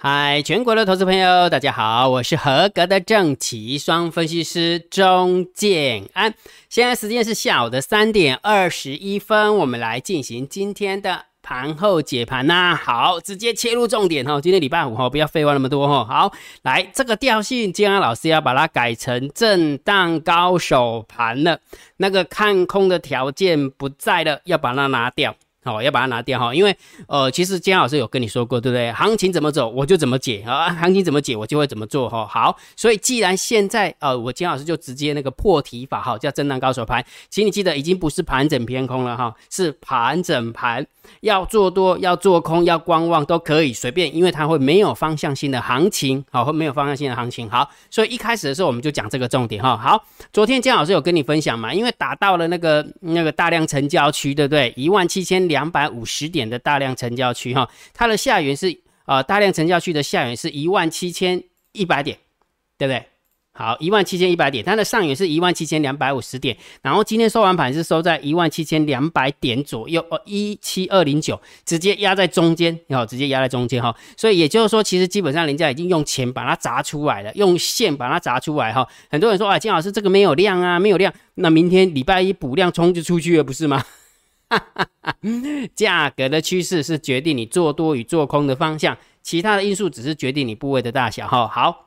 嗨，全国的投资朋友，大家好，我是合格的正奇双分析师钟建安。现在时间是下午的三点二十一分，我们来进行今天的盘后解盘呐。好，直接切入重点哈，今天礼拜五哈，不要废话那么多哈。好，来这个调性，建安老师要把它改成震荡高手盘了，那个看空的条件不在了，要把它拿掉。好，要把它拿掉哈，因为呃，其实姜老师有跟你说过，对不对？行情怎么走，我就怎么解啊，行情怎么解，我就会怎么做哈。好，所以既然现在呃，我姜老师就直接那个破题法哈，叫震荡高手盘，请你记得已经不是盘整偏空了哈，是盘整盘。要做多，要做空，要观望都可以随便，因为它会没有方向性的行情，好，会没有方向性的行情，好，所以一开始的时候我们就讲这个重点哈。好，昨天姜老师有跟你分享嘛，因为打到了那个那个大量成交区，对不对？一万七千两百五十点的大量成交区哈，它的下缘是呃大量成交区的下缘是一万七千一百点，对不对？好，一万七千一百点，它的上缘是一万七千两百五十点，然后今天收完盘是收在一万七千两百点左右，哦，一七二零九，直接压在中间，哦，直接压在中间哈，所以也就是说，其实基本上人家已经用钱把它砸出来了，用线把它砸出来哈。很多人说啊，金老师这个没有量啊，没有量，那明天礼拜一补量冲就出去了，不是吗？哈 价格的趋势是决定你做多与做空的方向，其他的因素只是决定你部位的大小哈。好。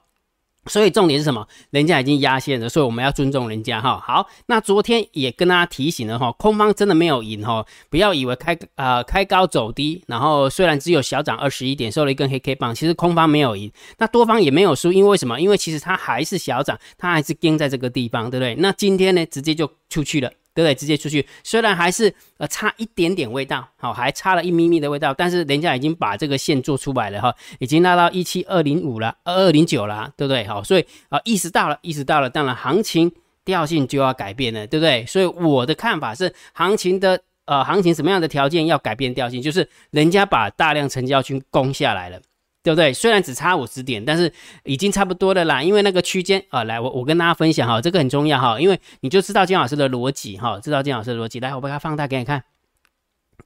所以重点是什么？人家已经压线了，所以我们要尊重人家哈。好，那昨天也跟大家提醒了哈，空方真的没有赢哈，不要以为开啊开高走低，然后虽然只有小涨二十一点，收了一根黑 K 棒，其实空方没有赢，那多方也没有输，因为什么？因为其实它还是小涨，它还是跟在这个地方，对不对？那今天呢，直接就出去了。对不对？直接出去，虽然还是呃差一点点味道，好，还差了一咪咪的味道，但是人家已经把这个线做出来了哈，已经拉到一七二零五了，二二零九了，对不对？好，所以啊，意识到了，意识到了，当然行情调性就要改变了，对不对？所以我的看法是，行情的呃行情什么样的条件要改变调性，就是人家把大量成交群攻下来了。对不对？虽然只差五十点，但是已经差不多的啦。因为那个区间啊，来，我我跟大家分享哈，这个很重要哈，因为你就知道金老师的逻辑哈，知道金老师的逻辑。来，我把它放大给你看。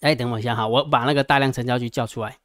哎，等我一下哈，我把那个大量成交区叫出来。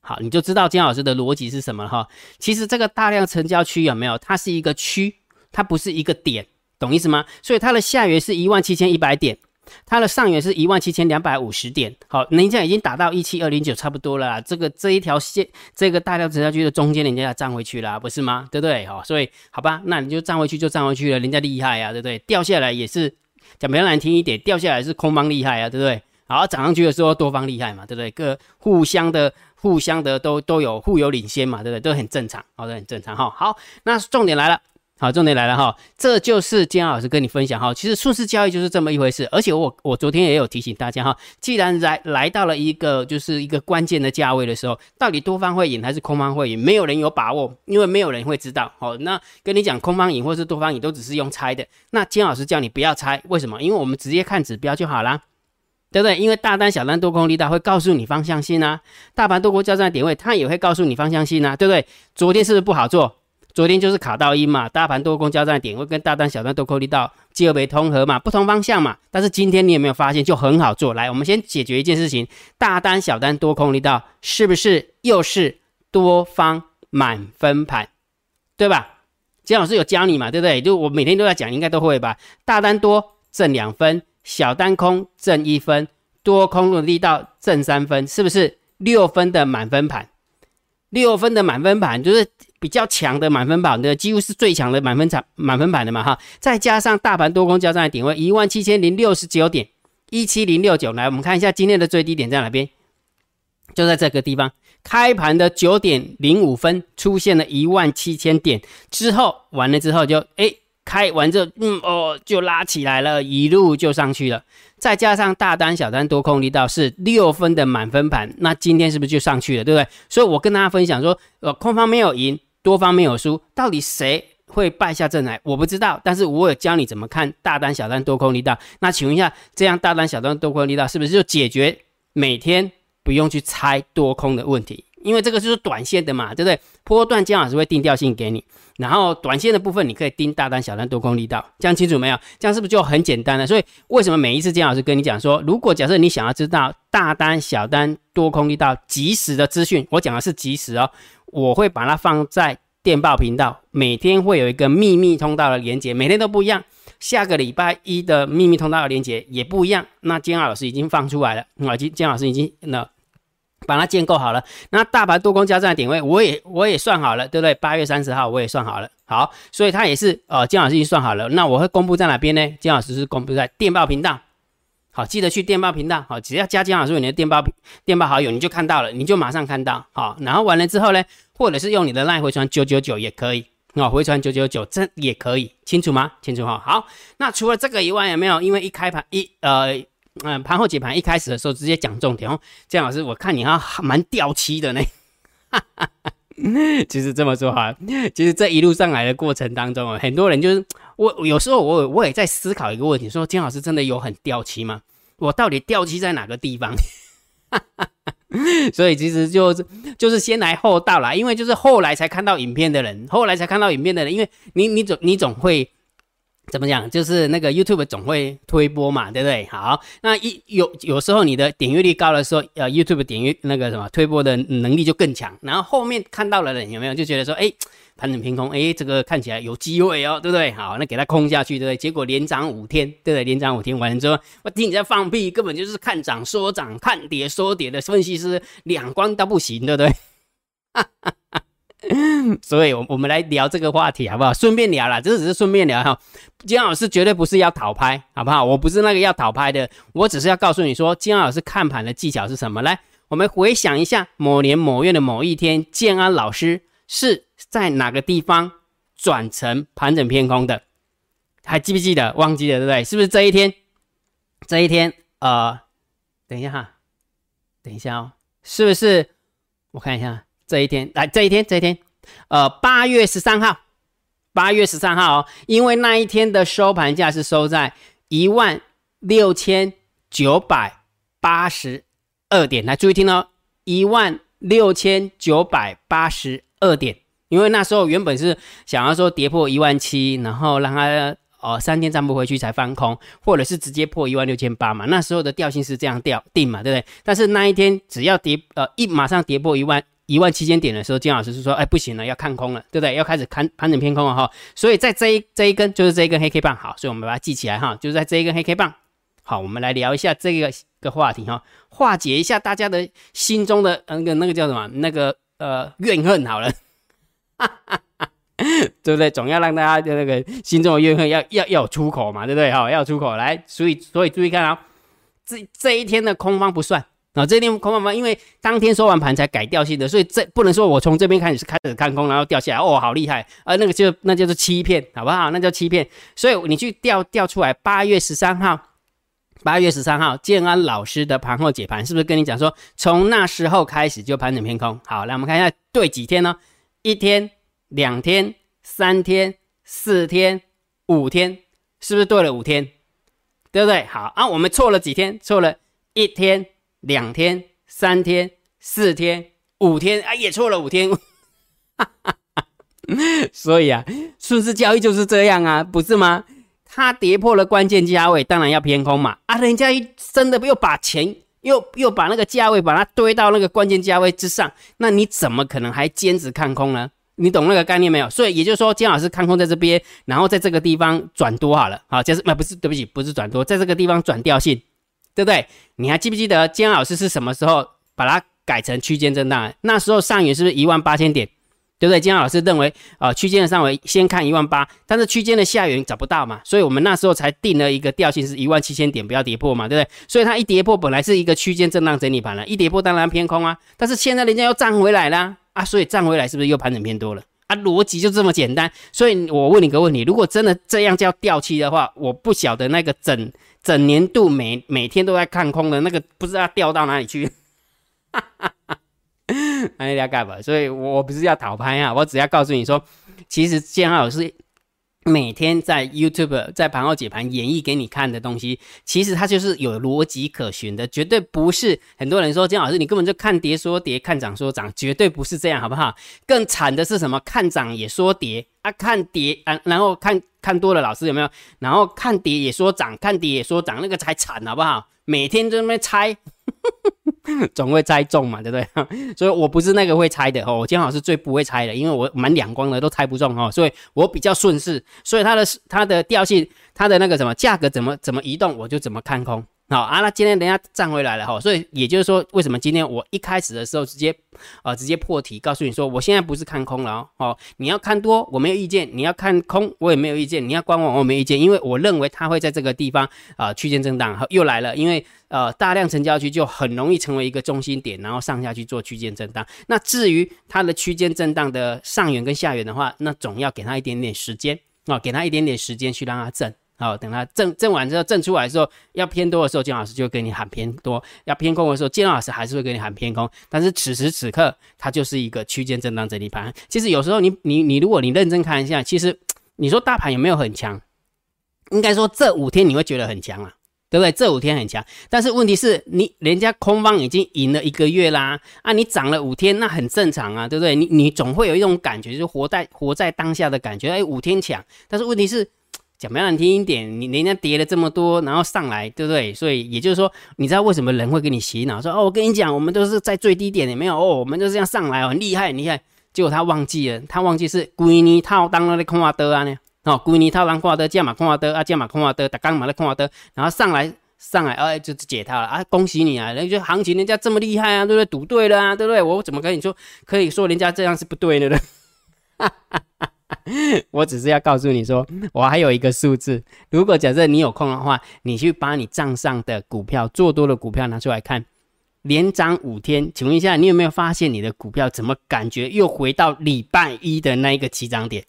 好，你就知道金老师的逻辑是什么了哈。其实这个大量成交区有没有？它是一个区，它不是一个点，懂意思吗？所以它的下缘是一万七千一百点。它的上缘是一万七千两百五十点，好，人家已经打到一七二零九，差不多了。这个这一条线，这个大量成交区的中间，人家要站回去了，不是吗？对不对？好，所以好吧，那你就站回去就站回去了，人家厉害呀，对不对？掉下来也是讲比较难听一点，掉下来是空方厉害啊，对不对？好，涨上去的时候多方厉害嘛，对不对？各互相的、互相的都都有互有领先嘛，对不对？都很正常，好，都很正常哈。好，那重点来了。好，重点来了哈，这就是金老师跟你分享哈，其实顺势交易就是这么一回事，而且我我昨天也有提醒大家哈，既然来来到了一个就是一个关键的价位的时候，到底多方会赢还是空方会赢，没有人有把握，因为没有人会知道。好，那跟你讲空方赢或是多方赢都只是用猜的，那金老师叫你不要猜，为什么？因为我们直接看指标就好啦，对不对？因为大单、小单、多空力大会告诉你方向性啊，大盘多空交战点位它也会告诉你方向性啊，对不对？昨天是不是不好做？昨天就是卡到阴嘛，大盘多空交战点会跟大单小单多空力道结合为通合嘛，不同方向嘛。但是今天你有没有发现就很好做？来，我们先解决一件事情，大单小单多空力道是不是又是多方满分盘，对吧？姜老师有教你嘛，对不对？就我每天都在讲，应该都会吧。大单多挣两分，小单空挣一分，多空的力道挣三分，是不是六分的满分盘？六分的满分盘就是比较强的满分榜的，几乎是最强的满分场满分盘的嘛哈，再加上大盘多空交战的点位一万七千零六十九点一七零六九，来我们看一下今天的最低点在哪边，就在这个地方，开盘的九点零五分出现了一万七千点之后，完了之后就哎。开完之后，嗯哦，就拉起来了，一路就上去了。再加上大单、小单多空力道是六分的满分盘，那今天是不是就上去了，对不对？所以我跟大家分享说，呃，空方没有赢，多方没有输，到底谁会败下阵来？我不知道，但是我有教你怎么看大单、小单多空力道。那请问一下，这样大单、小单多空力道是不是就解决每天不用去猜多空的问题？因为这个就是短线的嘛，对不对？波段姜老师会定调性给你，然后短线的部分你可以盯大单、小单、多空力道，这样清楚没有？这样是不是就很简单了？所以为什么每一次姜老师跟你讲说，如果假设你想要知道大单、小单、多空力道及时的资讯，我讲的是及时哦，我会把它放在电报频道，每天会有一个秘密通道的连接，每天都不一样。下个礼拜一的秘密通道的连接也不一样。那金老师已经放出来了，啊，金金老师已经那把它建构好了。那大盘多空交战的点位，我也我也算好了，对不对？八月三十号我也算好了。好，所以它也是呃，金老师已经算好了。那我会公布在哪边呢？金老师是公布在电报频道。好，记得去电报频道。好，只要加金老师你的电报电报好友，你就看到了，你就马上看到。好，然后完了之后呢，或者是用你的赖回传九九九也可以。啊，回传九九九这也可以，清楚吗？清楚哈。好，那除了这个以外，有没有？因为一开盘一呃嗯盘后解盘一开始的时候直接讲重点哦。姜老师，我看你哈蛮掉漆的呢。哈 哈 其实这么说哈，其实这一路上来的过程当中啊，很多人就是我有时候我我也在思考一个问题，说金老师真的有很掉漆吗？我到底掉漆在哪个地方？所以其实就是就是先来后到啦，因为就是后来才看到影片的人，后来才看到影片的人，因为你你总你总会怎么讲，就是那个 YouTube 总会推播嘛，对不对？好，那一有有时候你的点阅率高的时候，呃，YouTube 点阅那个什么推播的能力就更强，然后后面看到的人有没有就觉得说，哎。盘整偏空，哎，这个看起来有机会哦，对不对？好，那给它空下去，对不对？结果连涨五天，对不对？连涨五天完了之后，我听你在放屁，根本就是看涨说涨，看跌说跌的分析师，两光都不行，对不对？哈哈哈 所以，我我们来聊这个话题好不好？顺便聊啦，这只是顺便聊哈。金老师绝对不是要讨拍，好不好？我不是那个要讨拍的，我只是要告诉你说，金老师看盘的技巧是什么？来，我们回想一下某年某月的某一天，建安老师是。在哪个地方转成盘整偏空的？还记不记得？忘记了对不对？是不是这一天？这一天，呃，等一下哈，等一下哦，是不是？我看一下这一天，来这一天，这一天，呃，八月十三号，八月十三号哦，因为那一天的收盘价是收在一万六千九百八十二点，来注意听哦，一万六千九百八十二点。因为那时候原本是想要说跌破一万七，然后让它哦三天站不回去才翻空，或者是直接破一万六千八嘛。那时候的调性是这样调定嘛，对不对？但是那一天只要跌呃一马上跌破一万一万七千点的时候，金老师是说哎不行了，要看空了，对不对？要开始看盘整偏空了哈。所以在这一这一根就是这一根黑 K 棒，好，所以我们把它记起来哈，就是在这一根黑 K 棒。好，我们来聊一下这个个话题哈，化解一下大家的心中的那个那个叫什么那个呃怨恨好了。对不对？总要让大家的那个心中的怨恨要要要有出口嘛，对不对？哈，要有出口来，所以所以注意看啊，这这一天的空方不算啊，这一天空方方，因为当天收完盘才改掉性的，所以这不能说我从这边开始开始看空，然后掉下来，哦，好厉害啊，那个就那就是欺骗，好不好？那叫欺骗。所以你去调调出来，八月十三号，八月十三号，建安老师的盘后解盘是不是跟你讲说，从那时候开始就盘整偏空？好，来我们看一下对几天呢？一天、两天、三天、四天、五天，是不是对了五天？对不对？好啊，我们错了几天？错了一天、两天、三天、四天、五天啊，也错了五天。哈哈哈所以啊，顺势交易就是这样啊，不是吗？它跌破了关键价位，当然要偏空嘛。啊，人家一真的又把钱。又又把那个价位把它堆到那个关键价位之上，那你怎么可能还坚持看空呢？你懂那个概念没有？所以也就是说，姜老师看空在这边，然后在这个地方转多好了，好，就是那不是对不起，不是转多，在这个地方转调性，对不对？你还记不记得姜老师是什么时候把它改成区间震荡？那时候上影是不是一万八千点？对不对？金老师认为，啊，区间的上围先看一万八，但是区间的下缘找不到嘛，所以我们那时候才定了一个调性是一万七千点，不要跌破嘛，对不对？所以它一跌破，本来是一个区间震荡整理盘了，一跌破当然偏空啊。但是现在人家又站回来了啊，所以站回来是不是又盘整偏多了啊？逻辑就这么简单。所以我问你个问题：如果真的这样叫掉期的话，我不晓得那个整整年度每每天都在看空的那个，不知道掉到哪里去。哈哈哈。那要干嘛？所以我不是要讨拍啊，我只要告诉你说，其实建老师每天在 YouTube 在盘后解盘演绎给你看的东西，其实它就是有逻辑可循的，绝对不是很多人说金老师你根本就看跌说跌，看涨说涨，绝对不是这样，好不好？更惨的是什么？看涨也说跌啊，看跌啊，然后看看多了老师有没有？然后看跌也说涨，看跌也说涨，那个才惨，好不好？每天在那边猜。总会猜中嘛，对不对？所以我不是那个会猜的哦，我姜老师最不会猜的，因为我蛮两光的，都猜不中哦，所以我比较顺势，所以它的它的调性，它的那个什么价格怎么怎么移动，我就怎么看空。好啊，那今天人家站回来了哈，所以也就是说，为什么今天我一开始的时候直接，呃，直接破题告诉你说，我现在不是看空了哦，你要看多我没有意见，你要看空我也没有意见，你要观望我没意见，因为我认为它会在这个地方啊区间震荡又来了，因为呃大量成交区就很容易成为一个中心点，然后上下去做区间震荡。那至于它的区间震荡的上缘跟下缘的话，那总要给它一点点时间啊，给它一点点时间去让它震。好，等它挣挣完之后，挣出来的时候要偏多的时候，金老师就会给你喊偏多；要偏空的时候，金老师还是会给你喊偏空。但是此时此刻，它就是一个区间震荡整理盘。其实有时候你你你，如果你认真看一下，其实你说大盘有没有很强？应该说这五天你会觉得很强啊，对不对？这五天很强，但是问题是你人家空方已经赢了一个月啦，啊，你涨了五天，那很正常啊，对不对？你你总会有一种感觉，就是活在活在当下的感觉。哎，五天强，但是问题是。讲难听一点，你人家跌了这么多，然后上来，对不对？所以也就是说，你知道为什么人会给你洗脑？说哦，我跟你讲，我们都是在最低点，也没有哦，我们就这样上来哦，很厉害，很厉害。结果他忘记了，他忘记是龟尼套当了的空话的啊呢？哦，龟尼套当空话的，加码空话的啊，加码空话的，打刚码的空话的，然后上来上来，哎，就解套了啊！恭喜你啊，人家行情人家这么厉害啊，对不对？赌对了啊，对不对？我怎么跟你说，可以说人家这样是不对的呢？哈哈哈。我只是要告诉你说，我还有一个数字。如果假设你有空的话，你去把你账上的股票做多的股票拿出来看，连涨五天，请问一下，你有没有发现你的股票怎么感觉又回到礼拜一的那一个起涨点？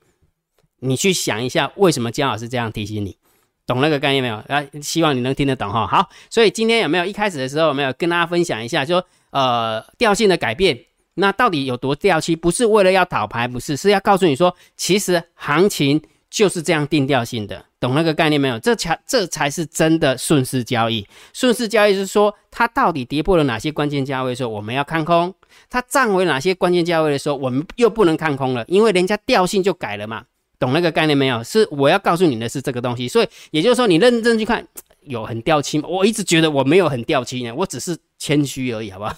你去想一下，为什么姜老师这样提醒你？懂那个概念没有？啊，希望你能听得懂哈。好，所以今天有没有一开始的时候有没有跟大家分享一下，说呃调性的改变？那到底有多掉期？不是为了要倒牌，不是，是要告诉你说，其实行情就是这样定调性的，懂那个概念没有？这才这才是真的顺势交易。顺势交易是说，它到底跌破了哪些关键价位的时候，我们要看空；它站回哪些关键价位的时候，我们又不能看空了，因为人家调性就改了嘛。懂那个概念没有？是我要告诉你的是这个东西。所以也就是说，你认真去看，有很掉期吗？我一直觉得我没有很掉期呢，我只是谦虚而已，好不好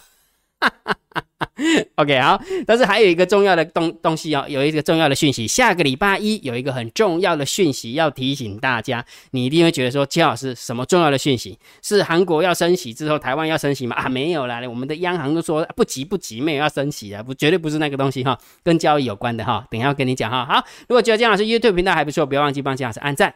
OK，好，但是还有一个重要的东东西哦，有一个重要的讯息，下个礼拜一有一个很重要的讯息要提醒大家，你一定会觉得说，姜老师什么重要的讯息？是韩国要升息之后，台湾要升息吗？啊，没有啦，我们的央行都说不急不急，没有要升息的，不绝对不是那个东西哈，跟交易有关的哈，等一下跟你讲哈。好，如果觉得姜老师 YouTube 频道还不错，不要忘记帮姜老师按赞、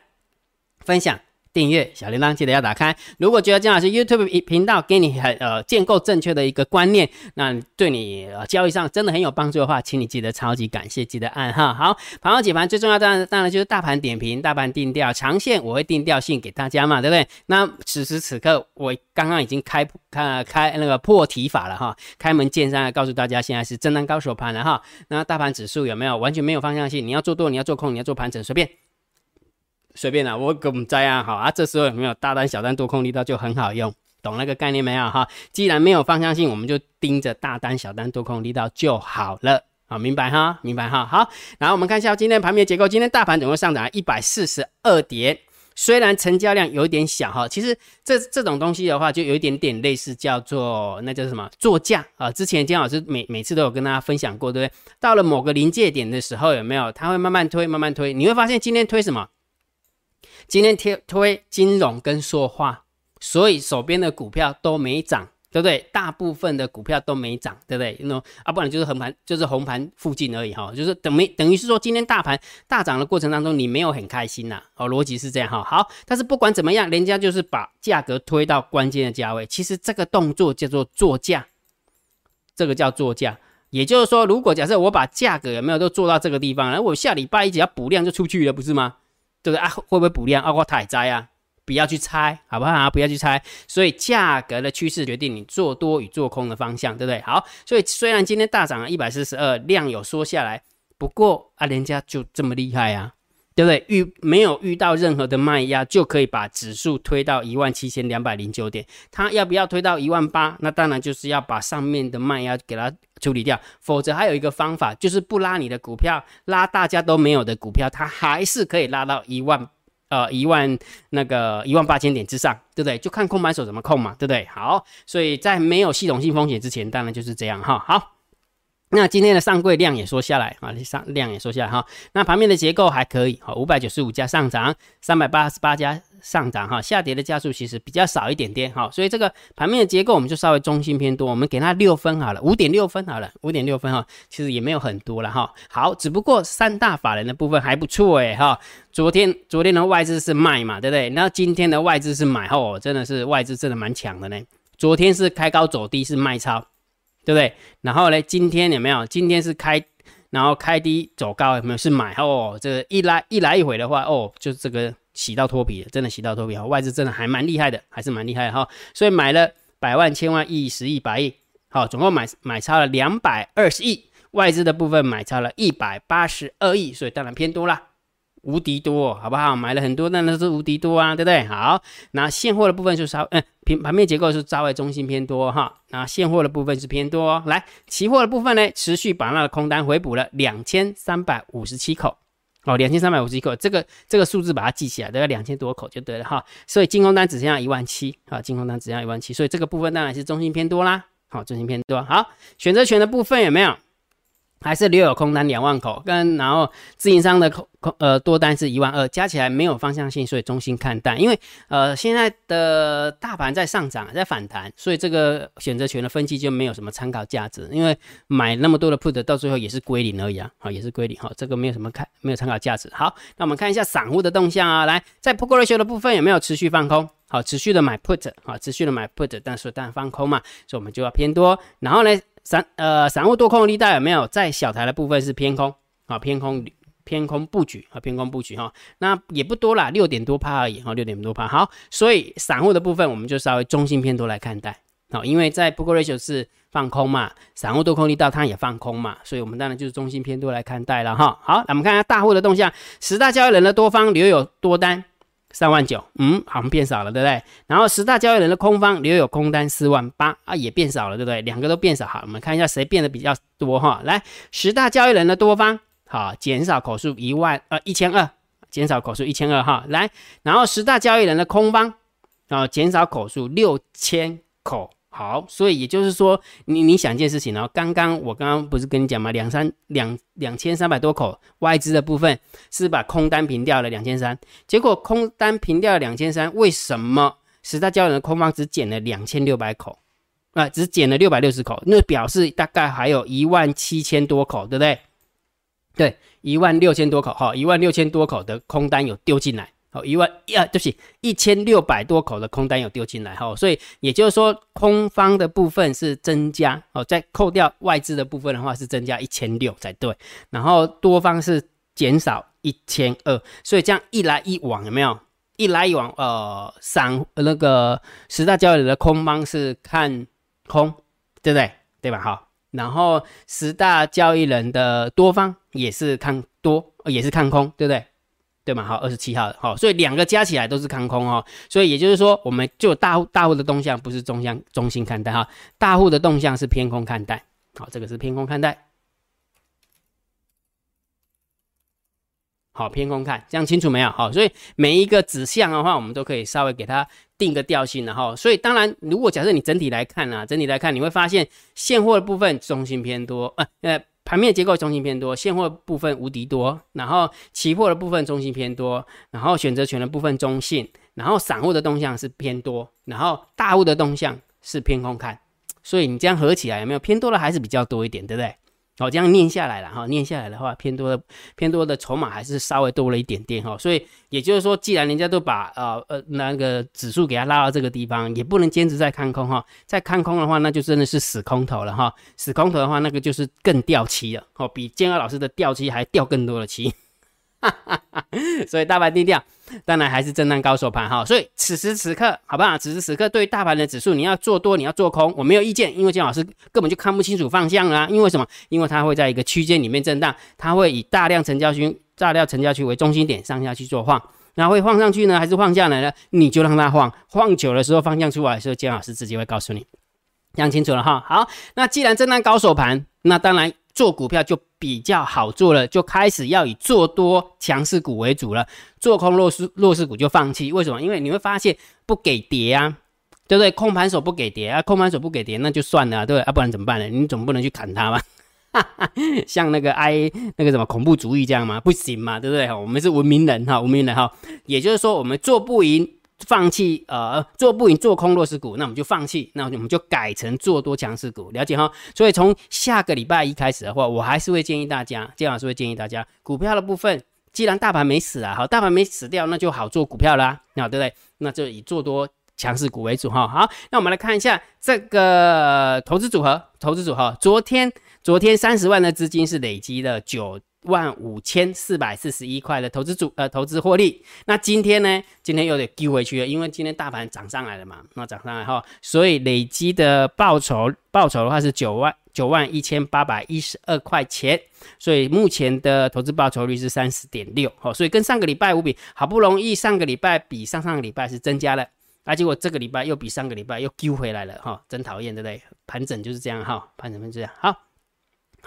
分享。订阅小铃铛记得要打开。如果觉得姜老师 YouTube 频道给你很呃建构正确的一个观念，那对你呃交易上真的很有帮助的话，请你记得超级感谢，记得按哈。好，盘后解盘最重要当然当然就是大盘点评、大盘定调、长线我会定调性给大家嘛，对不对？那此时此刻我刚刚已经开开开那个破题法了哈，开门见山告诉大家现在是震荡高手盘了哈。那大盘指数有没有完全没有方向性？你要做多，你要做空，你要做盘整，随便。随便啦，我给我们摘啊，好啊，这时候有没有大单、小单、多空力道就很好用，懂那个概念没有哈？既然没有方向性，我们就盯着大单、小单、多空力道就好了，好，明白哈？明白哈？好，然后我们看一下今天盘面结构，今天大盘总共上涨一百四十二点，虽然成交量有一点小哈，其实这这种东西的话，就有一点点类似叫做那叫什么作价啊？之前金老师每每次都有跟大家分享过，对不对？到了某个临界点的时候，有没有？它会慢慢推，慢慢推，你会发现今天推什么？今天推推金融跟说话，所以手边的股票都没涨，对不对？大部分的股票都没涨，对不对？那啊，不然就是横盘，就是红盘附近而已哈，就是等没等于是说今天大盘大涨的过程当中，你没有很开心呐，哦，逻辑是这样哈。好，但是不管怎么样，人家就是把价格推到关键的价位，其实这个动作叫做做价，这个叫做价，也就是说，如果假设我把价格有没有都做到这个地方，然后我下礼拜一只要补量就出去了，不是吗？对不对啊？会不会补量？啊，我太灾啊！不要去猜，好不好？不要去猜。所以价格的趋势决定你做多与做空的方向，对不对？好，所以虽然今天大涨了一百四十二，量有缩下来，不过啊，人家就这么厉害啊！对不对？遇没有遇到任何的卖压，就可以把指数推到一万七千两百零九点。它要不要推到一万八？那当然就是要把上面的卖压给它处理掉。否则还有一个方法，就是不拉你的股票，拉大家都没有的股票，它还是可以拉到一万呃一万那个一万八千点之上，对不对？就看空盘手怎么控嘛，对不对？好，所以在没有系统性风险之前，当然就是这样哈。好。那今天的上柜量也缩下来啊，上量也缩下来哈。那盘面的结构还可以，哈，五百九十五家上涨，三百八十八家上涨哈，下跌的家数其实比较少一点点哈，所以这个盘面的结构我们就稍微中心偏多，我们给它六分好了，五点六分好了，五点六分哈，其实也没有很多了哈。好，只不过三大法人的部分还不错诶哈。昨天昨天的外资是卖嘛，对不对？那今天的外资是买后，真的是外资真的蛮强的呢。昨天是开高走低是卖超。对不对？然后呢？今天有没有？今天是开，然后开低走高，有没有？是买哦。这个一来一来一回的话，哦，就这个洗到脱皮了，真的洗到脱皮哈。外资真的还蛮厉害的，还是蛮厉害哈。所以买了百万、千万、亿、十亿、百亿，好，总共买买超了两百二十亿，外资的部分买超了一百八十二亿，所以当然偏多啦。无敌多，好不好？买了很多，那那是无敌多啊，对不对？好，那现货的部分是稍，嗯，平盘面结构是稍微中心偏多哈。那现货的部分是偏多，来，期货的部分呢，持续把那个空单回补了两千三百五十七口，哦，两千三百五十七口，这个这个数字把它记起来，都要两千多口就对了哈。所以净空单只剩下一万七，啊，净空单只剩下一万七，所以这个部分当然是中心偏多啦，好，中心偏多。好，选择权的部分有没有？还是留有空单两万口，跟然后自营商的空空呃多单是一万二，加起来没有方向性，所以中心看淡。因为呃现在的大盘在上涨，在反弹，所以这个选择权的分析就没有什么参考价值。因为买那么多的 put，到最后也是归零而已啊，好也是归零好，这个没有什么看没有参考价值。好，那我们看一下散户的动向啊，来在 p o k e ratio 的部分有没有持续放空？好，持续的买 put，好，持续的买 put，但是但放空嘛，所以我们就要偏多。然后呢？散呃散户多空力道有没有？在小台的部分是偏空啊偏空偏空布局啊偏空布局哈。那也不多啦六点多趴而已哈六点多趴。好所以散户的部分我们就稍微中性偏多来看待好因为在 book ratio 是放空嘛散户多空力道它也放空嘛所以我们当然就是中性偏多来看待了哈。好那我们看一下大户的动向十大交易人的多方留有多单。三万九，嗯，好我们变少了，对不对？然后十大交易人的空方留有空单四万八啊，也变少了，对不对？两个都变少，好，我们看一下谁变得比较多哈。来，十大交易人的多方，好，减少口数一万呃一千二，减少口数一千二哈。来，然后十大交易人的空方，然后，减少口数六千口。好，所以也就是说，你你想一件事情哦，刚刚我刚刚不是跟你讲吗？两三两两千三百多口外资的部分是把空单平掉了两千三，结果空单平掉了两千三，为什么十大交易的空方只减了两千六百口啊？只减了六百六十口，那表示大概还有一万七千多口，对不对？对，一万六千多口，哈，一万六千多口的空单有丢进来。一万呀，对不起，一千六百多口的空单有丢进来哈，所以也就是说，空方的部分是增加哦，在扣掉外资的部分的话是增加一千六才对，然后多方是减少一千二，所以这样一来一往有没有？一来一往，呃，散那个十大交易人的空方是看空，对不对？对吧？好，然后十大交易人的多方也是看多，也是看空，对不对？对嘛？好，二十七号，好，所以两个加起来都是看空哦，所以也就是说，我们就大户大户的动向不是中向中心看待哈，大户的动向是偏空看待，好，这个是偏空看待，好，偏空看，这样清楚没有？好，所以每一个指向的话，我们都可以稍微给它定个调性，然后，所以当然，如果假设你整体来看啊，整体来看，你会发现现货的部分中性偏多，呃呃。盘面结构中性偏多，现货部分无敌多，然后期货的部分中性偏多，然后选择权的部分中性，然后散户的动向是偏多，然后大户的动向是偏空看，所以你这样合起来有没有偏多的还是比较多一点，对不对？好，这样念下来了哈，念下来的话，偏多的偏多的筹码还是稍微多了一点点哈，所以也就是说，既然人家都把呃呃那个指数给它拉到这个地方，也不能坚持再看空哈，再看空的话，那就真的是死空头了哈，死空头的话，那个就是更掉期了哦，比建二老师的掉期还掉更多的期。哈哈哈，所以大盘低调，当然还是震荡高手盘哈。所以此时此刻，好不好？此时此刻，对大盘的指数，你要做多，你要做空，我没有意见，因为姜老师根本就看不清楚方向啊。因为什么？因为它会在一个区间里面震荡，它会以大量成交区、大量成交区为中心点上下去做晃，那会晃上去呢，还是晃下来呢？你就让它晃，晃久的时候，方向出来的时候，姜老师直接会告诉你，讲清楚了哈。好，那既然震荡高手盘，那当然。做股票就比较好做了，就开始要以做多强势股为主了，做空弱势弱势股就放弃。为什么？因为你会发现不给跌啊，对不对？空盘手不给跌啊，空盘手不给跌那就算了，对不对？啊，不然怎么办呢？你总不能去砍它吧？像那个 I 那个什么恐怖主义这样吗？不行嘛，对不对？我们是文明人哈，文明人哈，也就是说我们做不赢。放弃呃做不赢做空弱势股，那我们就放弃，那我们就改成做多强势股，了解哈。所以从下个礼拜一开始的话，我还是会建议大家，姜老师会建议大家，股票的部分，既然大盘没死啊，好，大盘没死掉，那就好做股票啦，那对不对？那就以做多强势股为主哈。好，那我们来看一下这个投资组合，投资组合，昨天昨天三十万的资金是累积了九。万五千四百四十一块的投资组呃投资获利，那今天呢？今天又得丢回去了，因为今天大盘涨上来了嘛，那涨上来哈，所以累积的报酬报酬的话是九万九万一千八百一十二块钱，所以目前的投资报酬率是三十点六，好，所以跟上个礼拜五比，好不容易上个礼拜比上上个礼拜是增加了，啊，结果这个礼拜又比上个礼拜又丢回来了，哈，真讨厌，对不对？盘整就是这样，哈，盘整就是这样，好。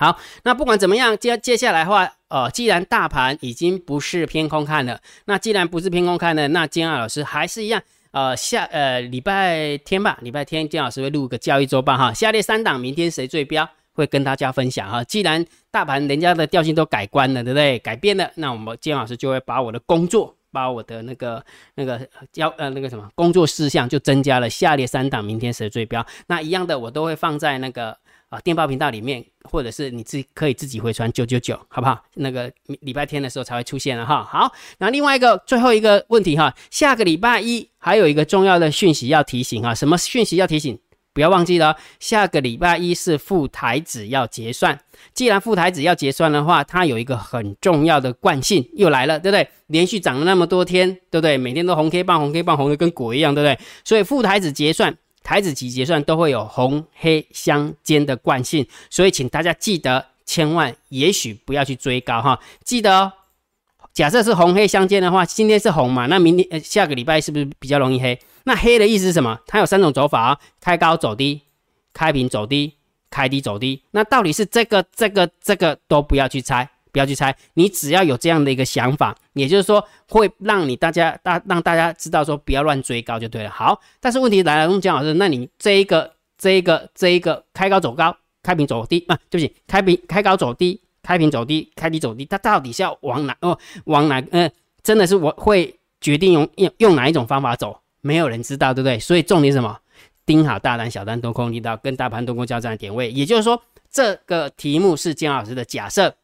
好，那不管怎么样，接接下来的话，呃，既然大盘已经不是偏空看了，那既然不是偏空看了，那金老师还是一样，呃，下呃礼拜天吧，礼拜天金老师会录个交易周报哈，下列三档明天谁最标，会跟大家分享哈。既然大盘人家的调性都改观了，对不对？改变了，那我们金老师就会把我的工作，把我的那个那个交呃那个什么工作事项就增加了。下列三档明天谁最标，那一样的我都会放在那个。啊，电报频道里面，或者是你自己可以自己回传九九九，好不好？那个礼拜天的时候才会出现了哈。好，那另外一个最后一个问题哈，下个礼拜一还有一个重要的讯息要提醒哈，什么讯息要提醒？不要忘记了，下个礼拜一是副台子要结算。既然副台子要结算的话，它有一个很重要的惯性又来了，对不对？连续涨了那么多天，对不对？每天都红 K 棒，红 K 棒，红的跟鬼一样，对不对？所以副台子结算。台子级结算都会有红黑相间的惯性，所以请大家记得，千万也许不要去追高哈。记得哦，假设是红黑相间的话，今天是红嘛，那明天呃下个礼拜是不是比较容易黑？那黑的意思是什么？它有三种走法啊，开高走低，开平走低，开低走低。那到底是这个、这个、这个都不要去猜。不要去猜，你只要有这样的一个想法，也就是说会让你大家大让大家知道说不要乱追高就对了。好，但是问题来了，问姜老师，那你这一个这一个这一个开高走高，开平走低啊？对不起，开平开高走低，开平走低，开低走低，它到底是要往哪哦？往哪？嗯，真的是我会决定用用用哪一种方法走，没有人知道，对不对？所以重点是什么？盯好大单、小单、多空力道跟大盘多空交战的点位，也就是说这个题目是姜老师的假设。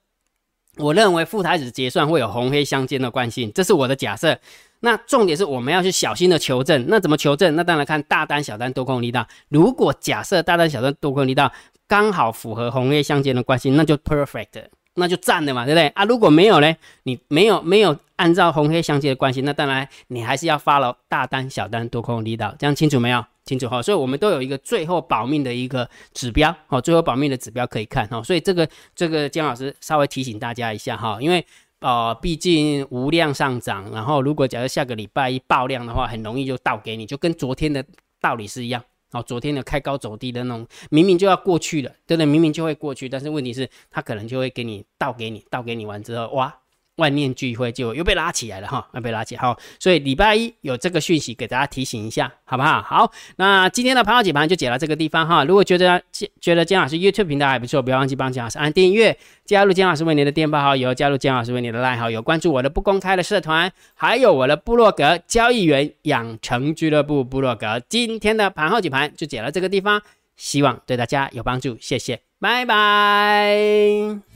我认为副台子结算会有红黑相间的惯性，这是我的假设。那重点是我们要去小心的求证。那怎么求证？那当然看大单、小单、多空力道。如果假设大单、小单、多空力道刚好符合红黑相间的关系，那就 perfect，那就赞的嘛，对不对啊？如果没有呢？你没有没有按照红黑相间的关系，那当然你还是要发了大单、小单、多空力道，这样清楚没有？清楚哈，所以我们都有一个最后保命的一个指标，好，最后保命的指标可以看哈，所以这个这个姜老师稍微提醒大家一下哈，因为呃，毕竟无量上涨，然后如果假设下个礼拜一爆量的话，很容易就倒给你，就跟昨天的道理是一样，哦，昨天的开高走低的那种，明明就要过去了，对不对？明明就会过去，但是问题是它可能就会给你倒给你，倒给你完之后，哇！万念俱灰，就又被拉起来了哈，又被拉起好，所以礼拜一有这个讯息给大家提醒一下，好不好？好，那今天的盘后解盘就解到这个地方哈。如果觉得觉得姜老师 YouTube 频道还不错，不要忘记帮姜老师按订阅，加入姜老师为你的电报好友，加入姜老师为你的赖好友，关注我的不公开的社团，还有我的部落格交易员养成俱乐部部落格。今天的盘后解盘就解到这个地方，希望对大家有帮助，谢谢，拜拜。